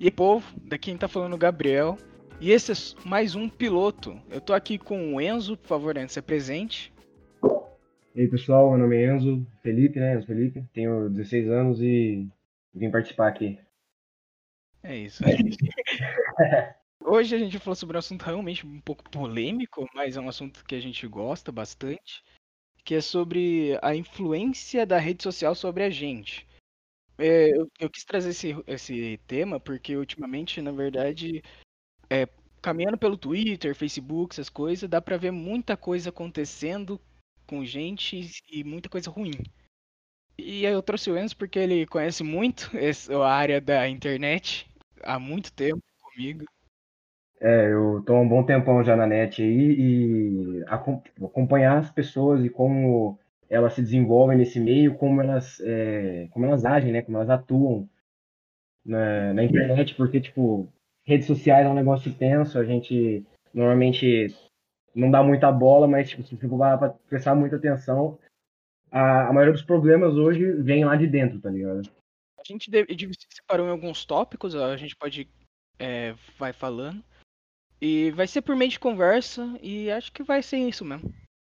E povo, daqui tá falando é o Gabriel. E esse é mais um piloto. Eu tô aqui com o Enzo, por favor, Enzo, se presente. E aí, pessoal, meu nome é Enzo Felipe, né? Enzo Felipe, tenho 16 anos e vim participar aqui. É isso. Hoje a gente falou sobre um assunto realmente um pouco polêmico, mas é um assunto que a gente gosta bastante, que é sobre a influência da rede social sobre a gente. É, eu, eu, quis trazer esse, esse tema porque ultimamente, na verdade, é, caminhando pelo Twitter, Facebook, essas coisas, dá pra ver muita coisa acontecendo com gente e muita coisa ruim. E eu trouxe o Enzo porque ele conhece muito a área da internet há muito tempo comigo. É, eu tô um bom tempão já na net aí e acompanhar as pessoas e como elas se desenvolvem nesse meio, como elas, é, como elas agem, né? Como elas atuam na, na, internet, porque, tipo, redes sociais é um negócio tenso, a gente normalmente não dá muita bola, mas, tipo, se for para prestar muita atenção, a, a maioria dos problemas hoje vem lá de dentro, tá ligado? A gente separou em alguns tópicos, a gente pode é, vai falando. E vai ser por meio de conversa, e acho que vai ser isso mesmo.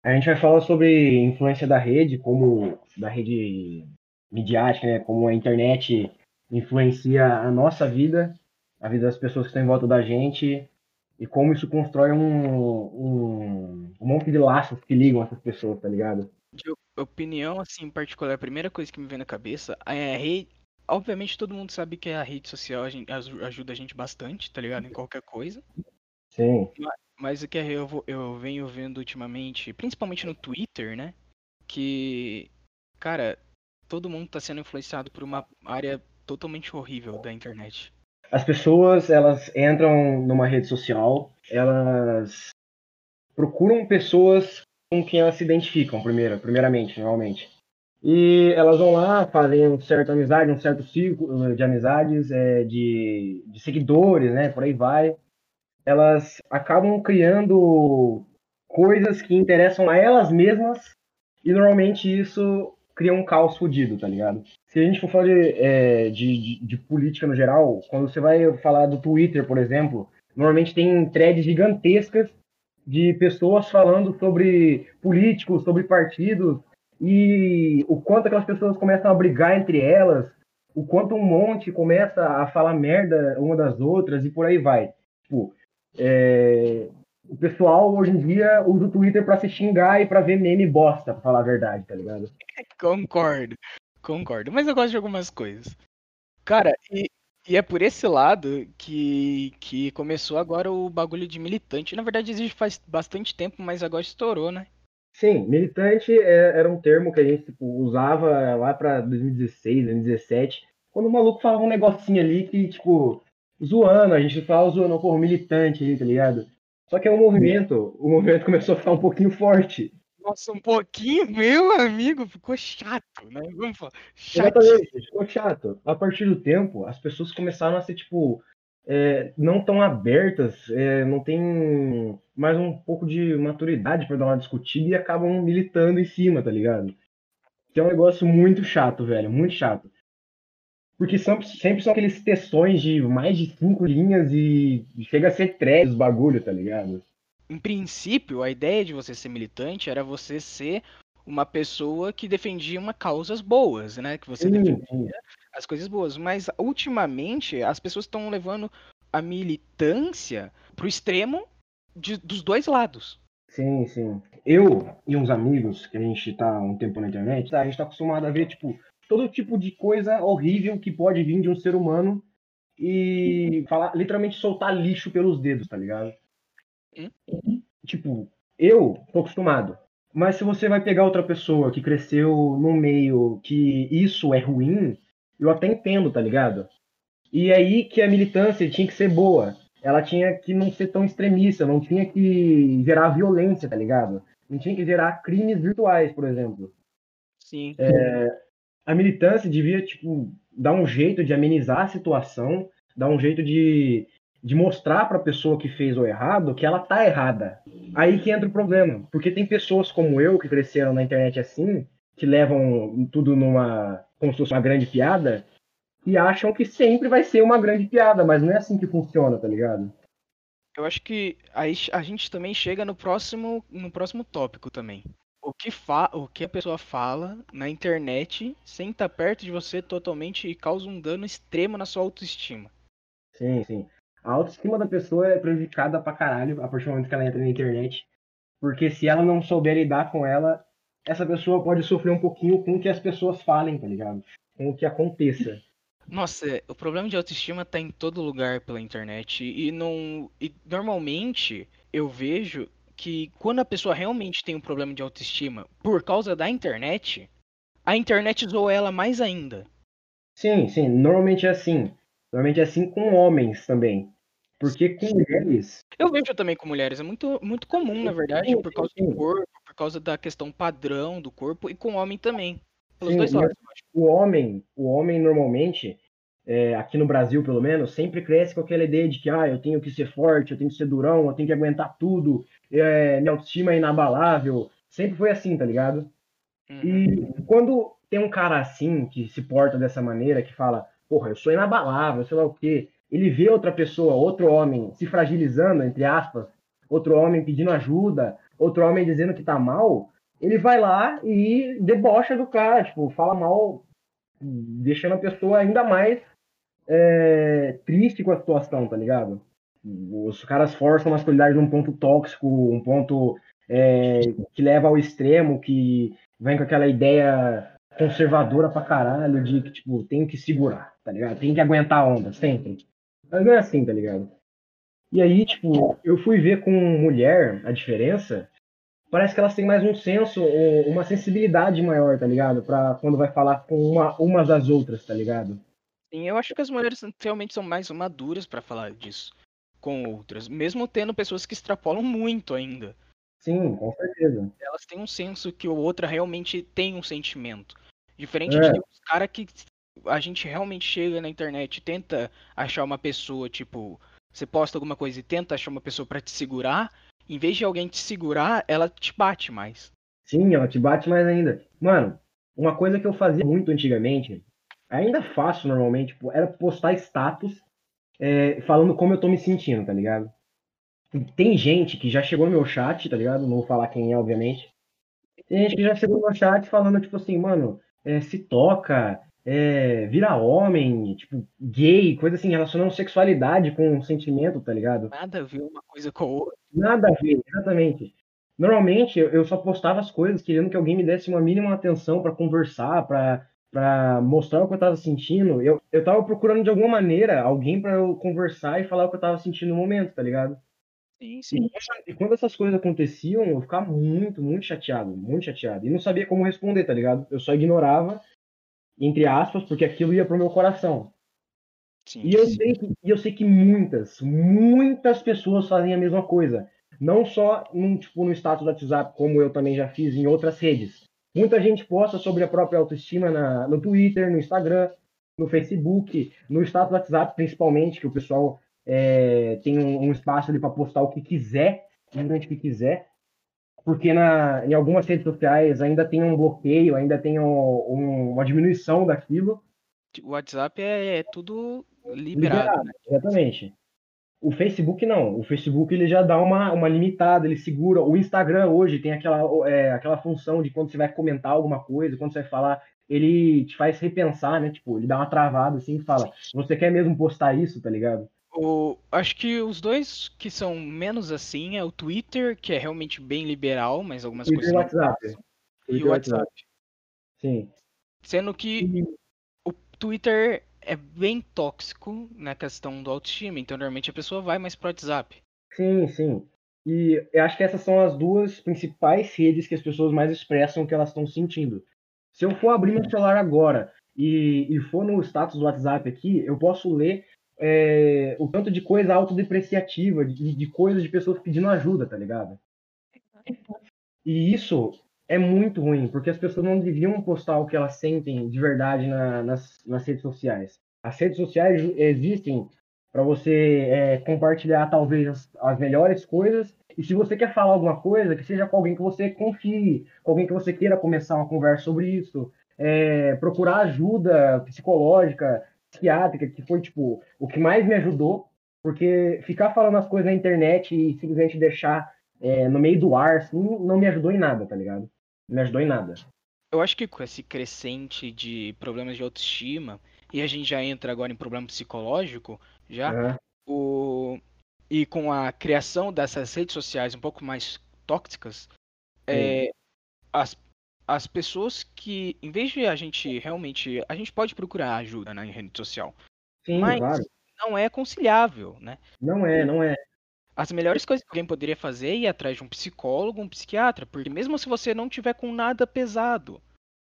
A gente vai falar sobre influência da rede, como da rede midiática, né? Como a internet influencia a nossa vida, a vida das pessoas que estão em volta da gente, e como isso constrói um, um, um monte de laços que ligam essas pessoas, tá ligado? De opinião, assim, em particular, a primeira coisa que me vem na cabeça é a rede. Obviamente todo mundo sabe que a rede social a gente, ajuda a gente bastante, tá ligado? Em qualquer coisa. Sim. Mas o que eu, eu venho vendo ultimamente, principalmente no Twitter, né? Que, cara, todo mundo tá sendo influenciado por uma área totalmente horrível da internet. As pessoas, elas entram numa rede social, elas procuram pessoas com quem elas se identificam, primeiro, primeiramente, normalmente. E elas vão lá, fazem uma certa amizade, um certo círculo de amizades, é, de, de seguidores, né? Por aí vai elas acabam criando coisas que interessam a elas mesmas e normalmente isso cria um caos fodido, tá ligado? Se a gente for falar de, é, de, de, de, política no geral, quando você vai falar do Twitter, por exemplo, normalmente tem threads gigantescas de pessoas falando sobre políticos, sobre partidos, e o quanto aquelas pessoas começam a brigar entre elas, o quanto um monte começa a falar merda uma das outras e por aí vai. Tipo, é, o pessoal hoje em dia usa o Twitter para se xingar e para ver meme bosta, pra falar a verdade, tá ligado? Concordo, concordo. Mas eu gosto de algumas coisas. Cara, e, e é por esse lado que, que começou agora o bagulho de militante. Na verdade existe faz bastante tempo, mas agora estourou, né? Sim, militante é, era um termo que a gente tipo, usava lá pra 2016, 2017, quando o maluco falava um negocinho ali que, tipo, zoando, a gente fala zoando, porra, militante aí, tá ligado? Só que é um movimento, o movimento começou a ficar um pouquinho forte. Nossa, um pouquinho, meu amigo, ficou chato, né? Vamos falar. Chato. Exatamente, ficou chato. A partir do tempo, as pessoas começaram a ser, tipo, é, não tão abertas, é, não tem mais um pouco de maturidade para dar uma discutida e acabam militando em cima, tá ligado? Que é um negócio muito chato, velho, muito chato. Porque são, sempre são aqueles textões de mais de cinco linhas e chega a ser três os bagulho, tá ligado? Em princípio, a ideia de você ser militante era você ser uma pessoa que defendia uma causas boas, né? Que você defendia as coisas boas. Mas ultimamente as pessoas estão levando a militância pro extremo de, dos dois lados. Sim, sim. Eu e uns amigos, que a gente tá um tempo na internet, a gente tá acostumado a ver, tipo, todo tipo de coisa horrível que pode vir de um ser humano e falar, literalmente soltar lixo pelos dedos, tá ligado? Hum? Tipo, eu tô acostumado. Mas se você vai pegar outra pessoa que cresceu num meio que isso é ruim, eu até entendo, tá ligado? E aí que a militância tinha que ser boa. Ela tinha que não ser tão extremista, não tinha que gerar violência, tá ligado? Não tinha que gerar crimes virtuais, por exemplo. Sim. É, a militância devia, tipo, dar um jeito de amenizar a situação, dar um jeito de, de mostrar para a pessoa que fez o errado que ela tá errada. Aí que entra o problema, porque tem pessoas como eu que cresceram na internet assim, que levam tudo numa como se fosse uma grande piada, que acham que sempre vai ser uma grande piada, mas não é assim que funciona, tá ligado? Eu acho que aí a gente também chega no próximo, no próximo tópico também. O que, fa o que a pessoa fala na internet sem estar perto de você totalmente e causa um dano extremo na sua autoestima. Sim, sim. A autoestima da pessoa é prejudicada pra caralho a partir do momento que ela entra na internet. Porque se ela não souber lidar com ela, essa pessoa pode sofrer um pouquinho com o que as pessoas falem, tá ligado? Com o que aconteça. Nossa, é, o problema de autoestima tá em todo lugar pela internet e não e normalmente eu vejo que quando a pessoa realmente tem um problema de autoestima por causa da internet, a internet zoa ela mais ainda. Sim, sim, normalmente é assim. Normalmente é assim com homens também. Porque com mulheres. Eu vejo também com mulheres, é muito, muito comum, na verdade, por causa do corpo, por causa da questão padrão do corpo, e com homem também. Pelos Sim, dois lados. O homem, o homem normalmente, é, aqui no Brasil pelo menos, sempre cresce com aquela ideia de que ah, eu tenho que ser forte, eu tenho que ser durão, eu tenho que aguentar tudo, é, minha autoestima é inabalável. Sempre foi assim, tá ligado? Uhum. E quando tem um cara assim, que se porta dessa maneira, que fala, porra, eu sou inabalável, sei lá o quê ele vê outra pessoa, outro homem, se fragilizando, entre aspas, outro homem pedindo ajuda, outro homem dizendo que tá mal, ele vai lá e debocha do cara, tipo, fala mal, deixando a pessoa ainda mais é, triste com a situação, tá ligado? Os caras forçam a masculinidade num ponto tóxico, um ponto é, que leva ao extremo, que vem com aquela ideia conservadora pra caralho de que, tipo, tem que segurar, tá ligado? Tem que aguentar a onda, sempre. Mas não é assim, tá ligado? E aí, tipo, eu fui ver com mulher a diferença. Parece que elas têm mais um senso, uma sensibilidade maior, tá ligado? Pra quando vai falar com uma, umas das outras, tá ligado? Sim, eu acho que as mulheres realmente são mais maduras para falar disso com outras, mesmo tendo pessoas que extrapolam muito ainda. Sim, com certeza. Elas têm um senso que o outra realmente tem um sentimento. Diferente é. de uns caras que a gente realmente chega na internet e tenta achar uma pessoa, tipo, você posta alguma coisa e tenta achar uma pessoa para te segurar, em vez de alguém te segurar, ela te bate mais. Sim, ela te bate mais ainda. Mano, uma coisa que eu fazia muito antigamente, ainda faço normalmente, tipo, era postar status é, falando como eu tô me sentindo, tá ligado? Tem gente que já chegou no meu chat, tá ligado? Não vou falar quem é, obviamente. Tem gente que já chegou no meu chat falando, tipo assim, mano, é, se toca, é, vira homem, tipo, gay, coisa assim, relacionando sexualidade com sentimento, tá ligado? Nada a ver uma coisa com a outra. Nada a ver, exatamente. Normalmente eu só postava as coisas querendo que alguém me desse uma mínima atenção para conversar, para para mostrar o que eu tava sentindo. Eu, eu tava procurando de alguma maneira alguém para eu conversar e falar o que eu tava sentindo no momento, tá ligado? Sim, sim. E, e quando essas coisas aconteciam, eu ficava muito, muito chateado, muito chateado. E não sabia como responder, tá ligado? Eu só ignorava entre aspas, porque aquilo ia pro meu coração. Sim, e eu, sim. Sei que, eu sei que muitas, muitas pessoas fazem a mesma coisa. Não só num, tipo, no status do WhatsApp, como eu também já fiz em outras redes. Muita gente posta sobre a própria autoestima na, no Twitter, no Instagram, no Facebook, no status do WhatsApp, principalmente, que o pessoal é, tem um, um, espaço ali para postar o que quiser, durante o que quiser porque na, em algumas redes sociais ainda tem um bloqueio, ainda tem um, um, uma diminuição daquilo. O WhatsApp é, é tudo liberado. liberado né? Exatamente. O Facebook não. O Facebook ele já dá uma, uma limitada, ele segura. O Instagram hoje tem aquela, é, aquela função de quando você vai comentar alguma coisa, quando você vai falar, ele te faz repensar, né? Tipo, ele dá uma travada assim e fala: Você quer mesmo postar isso, tá ligado? O, acho que os dois que são menos assim é o Twitter, que é realmente bem liberal, mas algumas e coisas. O WhatsApp. E o WhatsApp. Sim. Sendo que e... o Twitter é bem tóxico na questão do autoestima, então normalmente a pessoa vai mais pro WhatsApp. Sim, sim. E eu acho que essas são as duas principais redes que as pessoas mais expressam o que elas estão sentindo. Se eu for abrir meu celular agora e, e for no status do WhatsApp aqui, eu posso ler é, o tanto de coisa autodepreciativa, de, de coisas de pessoas pedindo ajuda, tá ligado? E isso é muito ruim, porque as pessoas não deviam postar o que elas sentem de verdade na, nas, nas redes sociais. As redes sociais existem para você é, compartilhar talvez as, as, melhores coisas. E se você quer falar alguma coisa, que seja com alguém que você confie, com alguém que você queira começar uma conversa sobre isso, é, procurar ajuda psicológica, psiquiátrica, que foi, tipo, o que mais me ajudou, porque ficar falando as coisas na internet e simplesmente deixar é, no meio do ar, assim, não me ajudou em nada, tá ligado? Não me ajudou em nada. Eu acho que com esse crescente de problemas de autoestima, e a gente já entra agora em problema psicológico, já, uhum. o... e com a criação dessas redes sociais um pouco mais tóxicas, é, as, as pessoas que, em vez de a gente realmente, a gente pode procurar ajuda na rede social, Sim, mas claro. não é conciliável, né? Não é, não é. As melhores coisas que alguém poderia fazer é ir atrás de um psicólogo, um psiquiatra, porque mesmo se você não tiver com nada pesado,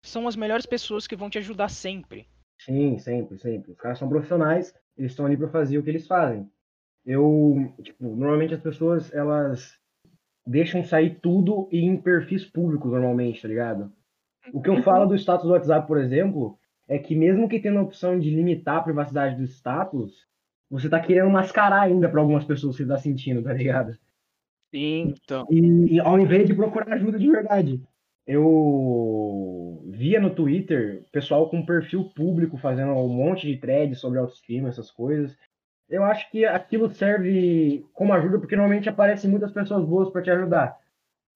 são as melhores pessoas que vão te ajudar sempre. Sim, sempre, sempre. Os caras são profissionais, eles estão ali para fazer o que eles fazem. Eu, tipo, normalmente as pessoas, elas deixam sair tudo em perfis públicos normalmente, tá ligado? O que eu falo do status do WhatsApp, por exemplo, é que mesmo que tendo a opção de limitar a privacidade do status, você tá querendo mascarar ainda para algumas pessoas que você tá sentindo, tá ligado? Sim, então. E, e, ao invés de procurar ajuda de verdade. Eu via no Twitter pessoal com perfil público fazendo um monte de threads sobre autoestima, essas coisas. Eu acho que aquilo serve como ajuda porque normalmente aparecem muitas pessoas boas para te ajudar.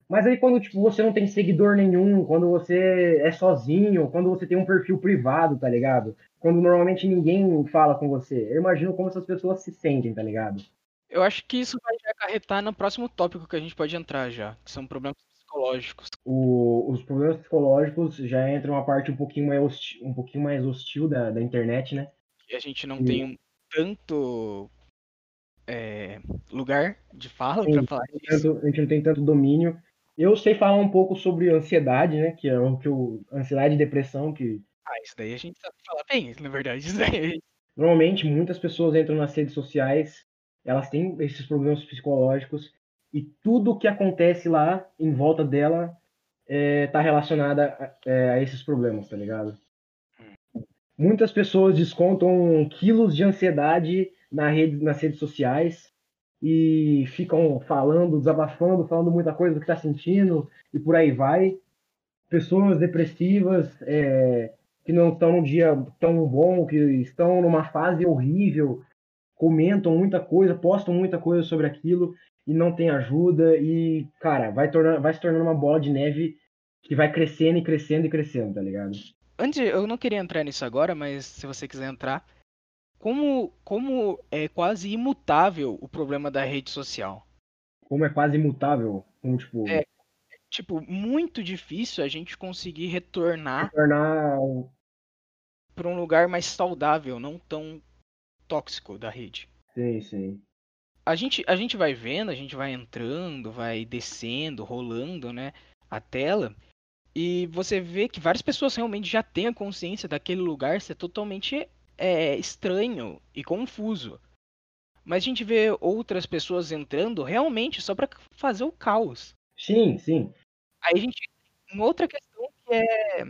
Mas aí quando tipo, você não tem seguidor nenhum, quando você é sozinho, quando você tem um perfil privado, tá ligado? Quando normalmente ninguém fala com você. Eu imagino como essas pessoas se sentem, tá ligado? Eu acho que isso vai acarretar no próximo tópico que a gente pode entrar já, que são problemas psicológicos. O, os problemas psicológicos já entram uma parte um pouquinho mais hostil, um pouquinho mais hostil da, da internet, né? E a gente não e... tem tanto é, lugar de fala para falar disso. Tanto, a gente não tem tanto domínio eu sei falar um pouco sobre ansiedade, né? Que é o que o ansiedade e depressão que. Ah, isso daí a gente sabe falar bem, na verdade. Isso daí. Normalmente, muitas pessoas entram nas redes sociais, elas têm esses problemas psicológicos e tudo o que acontece lá em volta dela está é, relacionado a, é, a esses problemas, tá ligado? Muitas pessoas descontam quilos de ansiedade na rede, nas redes sociais e ficam falando, desabafando, falando muita coisa do que está sentindo e por aí vai. Pessoas depressivas é, que não estão num dia tão bom, que estão numa fase horrível, comentam muita coisa, postam muita coisa sobre aquilo e não tem ajuda e, cara, vai, tornar, vai se tornando uma bola de neve que vai crescendo e crescendo e crescendo, tá ligado? Antes, eu não queria entrar nisso agora, mas se você quiser entrar, como, como é quase imutável o problema da rede social. Como é quase imutável? Como, tipo... É, tipo, muito difícil a gente conseguir retornar, retornar... para um lugar mais saudável, não tão tóxico da rede. Sim, sim. A gente, a gente vai vendo, a gente vai entrando, vai descendo, rolando, né, a tela, e você vê que várias pessoas realmente já têm a consciência daquele lugar ser totalmente é, estranho e confuso. Mas a gente vê outras pessoas entrando realmente só para fazer o caos. Sim, sim. Aí a gente tem outra questão que é,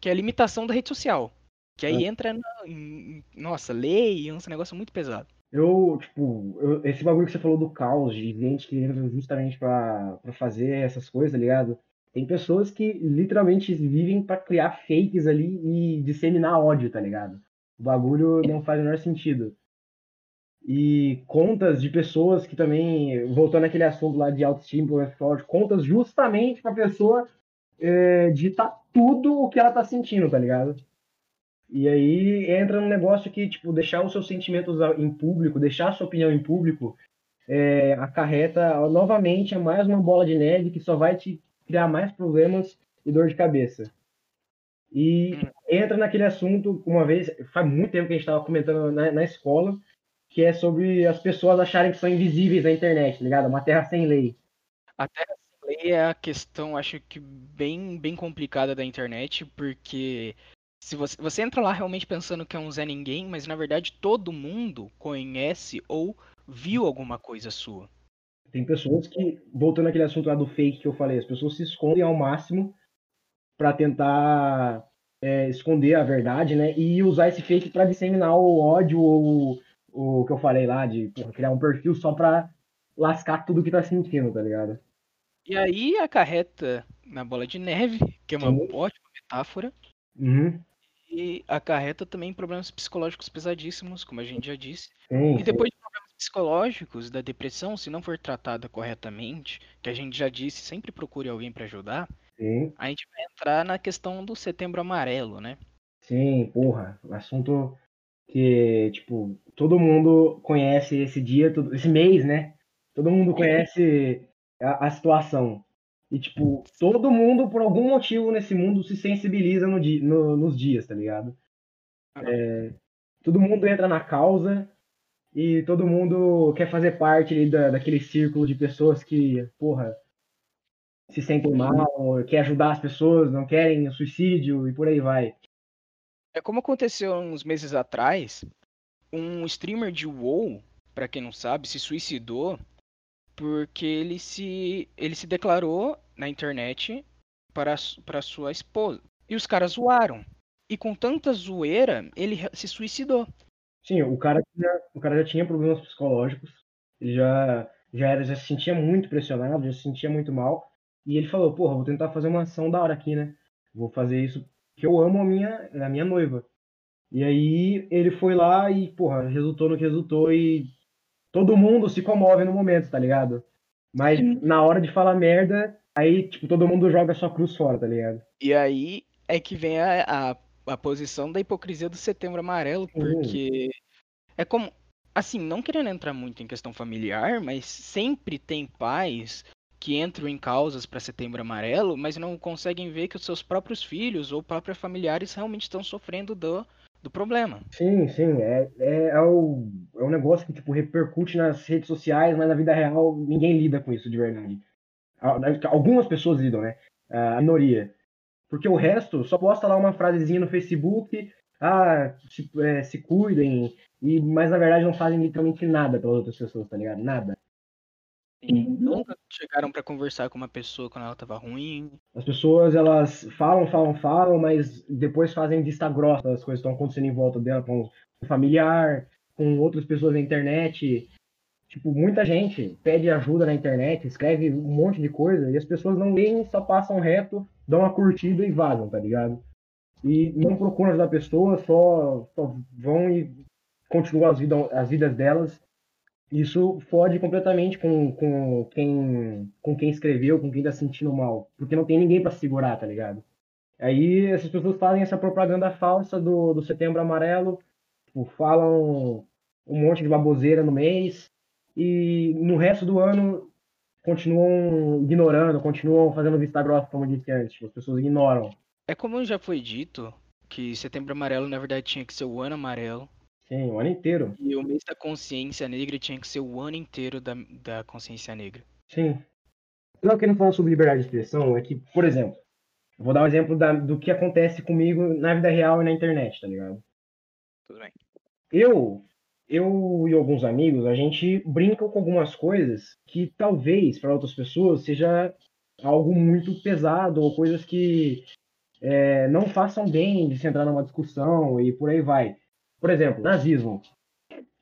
que é a limitação da rede social. Que aí é. entra na, em, nossa, lei, é um negócio muito pesado. Eu, tipo, eu, esse bagulho que você falou do caos, de gente que entra justamente para fazer essas coisas, tá ligado? Tem pessoas que literalmente vivem para criar fakes ali e disseminar ódio, tá ligado? O bagulho não faz o menor sentido. E contas de pessoas que também, voltando àquele assunto lá de autoestima, contas justamente pra pessoa é, digitar tudo o que ela tá sentindo, tá ligado? E aí entra um negócio que, tipo, deixar os seus sentimentos em público, deixar a sua opinião em público, é, acarreta novamente a mais uma bola de neve que só vai te criar mais problemas e dor de cabeça. E hum. entra naquele assunto, uma vez, faz muito tempo que a gente estava comentando na, na, escola, que é sobre as pessoas acharem que são invisíveis na internet, tá ligado? Uma terra sem lei. A terra sem lei é a questão, acho que bem, bem complicada da internet, porque se você, você entra lá realmente pensando que é um Zé Ninguém, mas na verdade todo mundo conhece ou viu alguma coisa sua. Tem pessoas que, voltando àquele assunto lá do fake que eu falei, as pessoas se escondem ao máximo para tentar é, esconder a verdade, né? E usar esse fake para disseminar o ódio ou o que eu falei lá de porra, criar um perfil só para lascar tudo que tá sentindo, tá ligado? E aí acarreta na bola de neve, que é uma Sim. ótima metáfora. Uhum. que acarreta também problemas psicológicos pesadíssimos, como a gente já disse. Sim, E depois psicológicos da depressão, se não for tratada corretamente, que a gente já disse, sempre procure alguém para ajudar, Sim, a gente vai entrar na questão do setembro amarelo, né? sim, porra. Assunto que, tipo, todo mundo conhece esse dia, todo- esse mês, né? Todo mundo conhece a, a situação. E, tipo, todo mundo, por algum motivo nesse mundo, se sensibiliza no no- nos dias, tá ligado? É, todo mundo entra na causa e todo mundo quer fazer parte ali da, daquele círculo de pessoas que, porra, se sentem mal, quer ajudar as pessoas, não querem o suicídio e por aí vai. É como aconteceu uns meses atrás, um streamer de WoW, pra quem não sabe, se suicidou porque ele se ele se declarou na internet para para sua esposa. E os caras zoaram. E com tanta zoeira, ele se suicidou. Sim, o cara, tinha- o cara já tinha problemas psicológicos, ele já, já, era, já se sentia muito pressionado, já se sentia muito mal, e ele falou, porra, vou tentar fazer uma ação da hora aqui, né? Vou fazer isso porque eu amo a minha, a minha noiva. E aí ele foi lá e, porra, resultou no que resultou e todo mundo se comove no momento, tá ligado? Mas na hora de falar merda, aí, tipo, todo mundo joga sua cruz fora, tá ligado? E aí é que vem a, a, a posição da hipocrisia do setembro amarelo, porque é como. Assim, não querendo entrar muito em questão familiar, mas sempre tem pais que entram em causas para setembro amarelo, mas não conseguem ver que os seus próprios filhos ou próprios familiares realmente estão sofrendo do, do problema. Sim, sim, é, é, é, o, é um negócio que tipo, repercute nas redes sociais, mas na vida real ninguém lida com isso de verdade. Al- Algumas pessoas lidam, né? A minoria. Porque o resto só posta lá uma frasezinha no Facebook, ah, se, é, se cuidem, e, mas na verdade não fazem literalmente nada pelas outras pessoas, tá ligado? Nada. Nunca chegaram para conversar com uma pessoa quando ela tava ruim. As pessoas, elas falam, falam, falam, mas depois fazem vista grossa as coisas que estão acontecendo em volta dela, com o familiar, com outras pessoas na internet. Tipo, muita gente pede ajuda na internet, escreve um monte de coisa, e as pessoas não leem, só passam reto, dão uma curtida e vazam, tá ligado? E não procuram ajudar a pessoa, só, só vão e continuam as, vida, as vidas delas. Isso fode completamente com, com, quem, com quem escreveu, com quem tá se sentindo mal. Porque não tem ninguém para segurar, tá ligado? Aí essas pessoas fazem essa propaganda falsa do, do setembro amarelo, tipo, falam um monte de baboseira no mês, e no resto do ano continuam ignorando, continuam fazendo vista grossa, como eu disse antes. As pessoas ignoram. É como já foi dito que setembro amarelo na verdade tinha que ser o ano amarelo. Sim, o ano inteiro. E o mês da consciência negra tinha que ser o ano inteiro da, da consciência negra. Sim. O que eu quero falar sobre liberdade de expressão é que, por exemplo, eu vou dar um exemplo da, do que acontece comigo na vida real e na internet, tá ligado? Tudo bem. Eu, eu e alguns amigos, a gente brinca com algumas coisas que talvez para outras pessoas seja algo muito pesado ou coisas que é, não façam bem de se entrar numa discussão e por aí vai. Por exemplo, nazismo.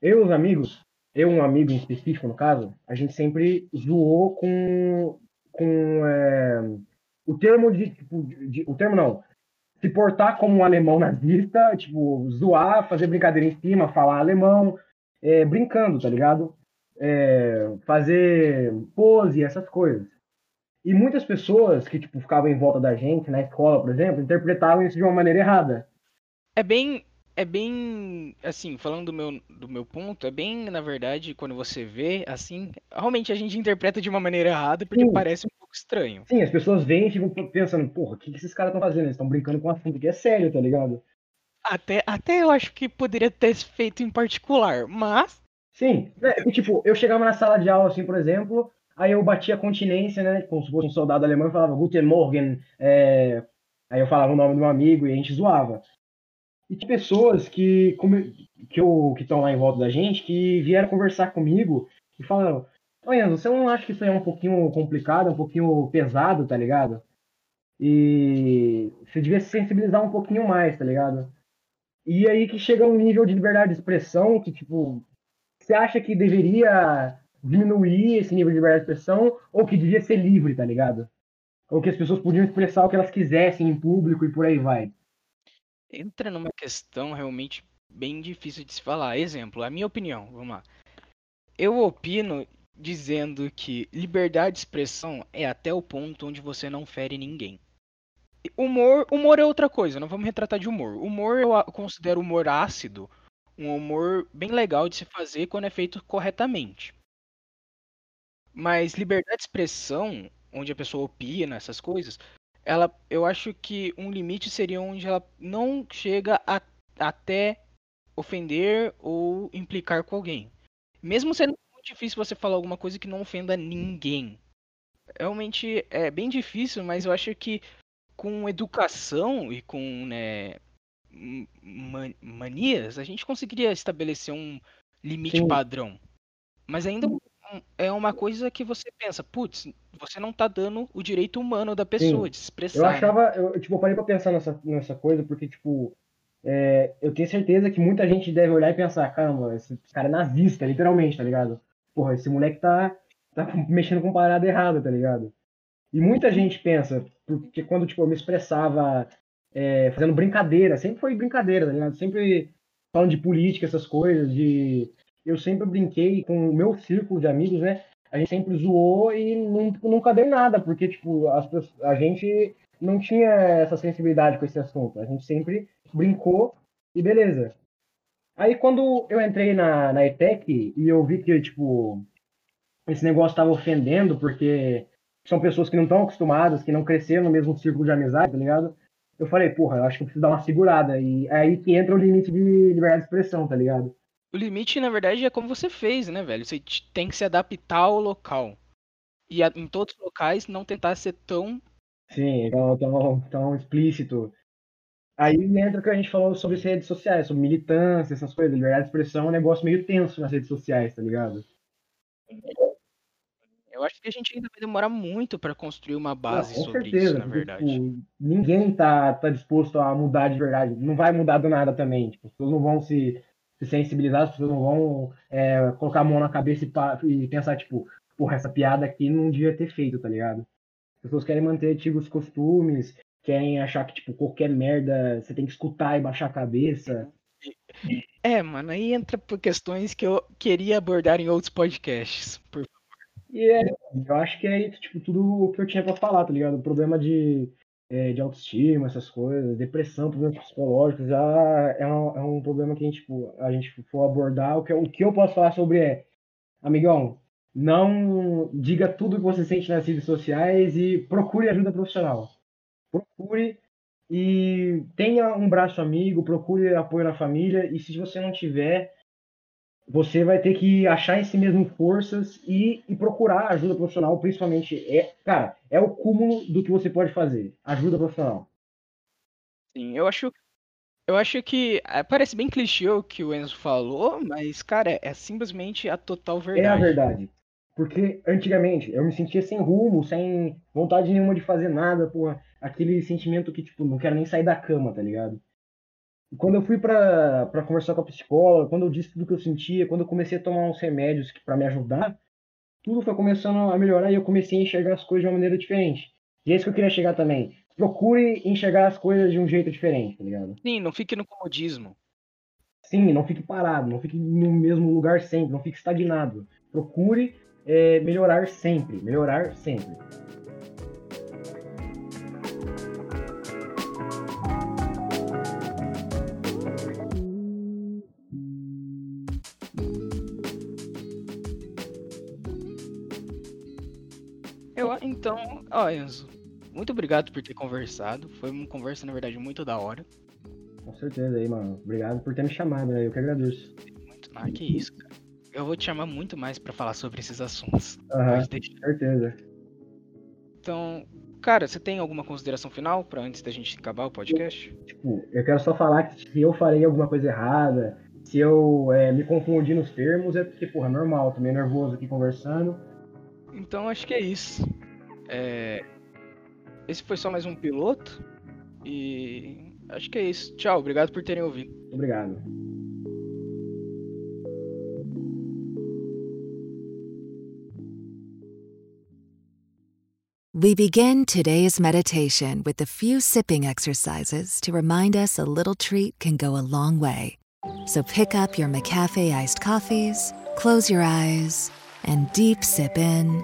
Eu e os amigos, eu um amigo em específico no caso, a gente sempre zoou com, com é, o termo de, tipo, de, o termo não, se portar como um alemão nazista, tipo, zoar, fazer brincadeira em cima, falar alemão, é, brincando, tá ligado? É, fazer pose, essas coisas. E muitas pessoas que, tipo, ficavam em volta da gente, na escola, por exemplo, interpretavam isso de uma maneira errada. É bem. É bem. Assim, falando do meu, do meu ponto, é bem, na verdade, quando você vê, assim. Realmente a gente interpreta de uma maneira errada porque Sim. parece pouco estranho. Sim, as pessoas vêm e ficam pensando, porra, o que, que esses caras estão fazendo? Eles estão brincando com um assunto que é sério, tá ligado? Até, até eu acho que poderia ter feito em particular, mas. Sim, é, e, tipo, eu chegava na sala de aula, assim, por exemplo, aí eu batia a continência, né, como se fosse um soldado alemão, e falava Guten Morgen, é... aí eu falava o nome do meu amigo e a gente zoava. E tinha pessoas que como, que eu, que estão lá em volta da gente, que vieram conversar comigo e falaram, ô Enzo, você não acha que isso aí é um pouquinho complicado, um pouquinho pesado, tá ligado? E você devia se sensibilizar um pouquinho mais, tá ligado? E aí que chega um nível de liberdade de expressão que, tipo, você acha que deveria diminuir esse nível de liberdade de expressão ou que devia ser livre, tá ligado? Ou que as pessoas podiam expressar o que elas quisessem em público e por aí vai. entra numa questão realmente bem difícil de se falar. Exemplo, a minha opinião, vamos lá. Eu opino dizendo que liberdade de expressão é até o ponto onde você não fere ninguém. Humor, humor é outra coisa, não vamos retratar de humor. Humor eu considero humor ácido um humor bem legal de se fazer quando é feito corretamente. Mas liberdade de expressão, onde a pessoa opina essas coisas, ela, eu acho que um limite seria onde ela não chega a, até ofender ou implicar com alguém. Mesmo sendo difícil você falar alguma coisa que não ofenda ninguém. Realmente é bem difícil, mas eu acho que com educação e com né, manias, a gente conseguiria estabelecer um limite Sim. padrão. Mas ainda é uma coisa que você pensa, putz, você não tá dando o direito humano da pessoa Sim. de se expressar. Eu achava, eu, tipo, parei pra pensar nessa, nessa coisa, porque, tipo, é, eu tenho certeza que muita gente deve olhar e pensar, caramba, esse cara é nazista, literalmente, tá ligado? Porra, esse moleque tá, tá mexendo com parada errada, tá ligado? E muita gente pensa, porque quando, tipo, eu me expressava é, fazendo brincadeira, sempre foi brincadeira, tá ligado? Sempre falando de política, essas coisas, de... Eu sempre brinquei com o meu círculo de amigos, né? A gente sempre zoou e nunca deu nada, porque, tipo, as, a gente não tinha essa sensibilidade com esse assunto. A gente sempre brincou e beleza. Aí quando eu entrei na, na ETEC e eu vi que, tipo, esse negócio estava ofendendo, porque são pessoas que não estão acostumadas, que não cresceram no mesmo círculo de amizade, tá ligado? eu falei, porra, eu acho que eu preciso dar uma segurada. E é aí que entra o limite de liberdade de expressão, tá ligado? O limite, na verdade, é como você fez, né, velho? Você tem que se adaptar ao local. E em todos os locais não tentar ser tão. Sim, tão, tão, tão explícito. Aí entra o que a gente falou sobre as redes sociais, sobre militância, essas coisas. Liberdade de expressão é um negócio meio tenso nas redes sociais, tá ligado? Eu acho que a gente ainda vai demorar muito para construir uma base Não, sobre certeza, isso, na verdade. Tipo, ninguém tá, tá disposto a mudar de verdade. Não vai mudar do nada também. Tipo, as pessoas não vão se, se sensibilizar, as pessoas não vão é, colocar a mão na cabeça e, e, pensar, tipo, porra, essa piada aqui não devia ter feito, tá ligado? As pessoas querem manter antigos costumes, querem achar que, tipo, qualquer merda você tem que escutar e baixar a cabeça. É, mano, aí entra por questões que eu queria abordar em outros podcasts, por e é, eu acho que é tipo, tudo o que eu tinha pra falar, tá ligado? O problema de, é, de autoestima, essas coisas, depressão, problemas psicológicos, já é um, é um problema que a gente, tipo, a gente for abordar. O que, o que eu posso falar sobre é, amigão, não diga tudo que você sente nas redes sociais e procure ajuda profissional. Procure e tenha um braço amigo, procure apoio na família e se você não tiver, você vai ter que achar em si mesmo forças e, e, procurar ajuda profissional, principalmente. É, cara, é o cúmulo do que você pode fazer. Ajuda profissional. Sim, eu acho. Eu acho que é, parece bem clichê o que o Enzo falou, mas, cara, é, é simplesmente a total verdade. É a verdade. Porque antigamente eu me sentia sem rumo, sem vontade nenhuma de fazer nada, porra. Aquele sentimento que, tipo, não quero nem sair da cama, tá ligado? quando eu fui para conversar com a psicóloga, quando eu disse tudo que eu sentia, quando eu comecei a tomar uns remédios para me ajudar, tudo foi começando a melhorar e eu comecei a enxergar as coisas de uma maneira diferente. E é isso que eu queria chegar também. Procure enxergar as coisas de um jeito diferente, tá ligado? Sim, não fique no comodismo. Sim, não fique parado, não fique no mesmo lugar sempre, não fique estagnado. Procure é, melhorar sempre, melhorar sempre. Então, ó, Enzo, muito obrigado por ter conversado. Foi uma conversa, na verdade, muito da hora. Com certeza aí, mano. Obrigado por ter me chamado, né? Eu que agradeço. Muito, ah, que isso, cara. Eu vou te chamar muito mais para falar sobre esses assuntos. Aham, com certeza. Então, cara, você tem alguma consideração final para antes da gente acabar o podcast? Tipo, eu quero só falar que se eu farei alguma coisa errada, se eu é, me confundir nos termos, é porque, porra, normal, tô meio nervoso aqui conversando. Então acho que é isso. É... Esse foi só mais um piloto. E acho que é isso. Tchau, obrigado por terem ouvido. Obrigado. We begin today's meditation with a few sipping exercises to remind us a little treat can go a long way. So pick up your McCafe iced coffees, close your eyes, and deep sip in.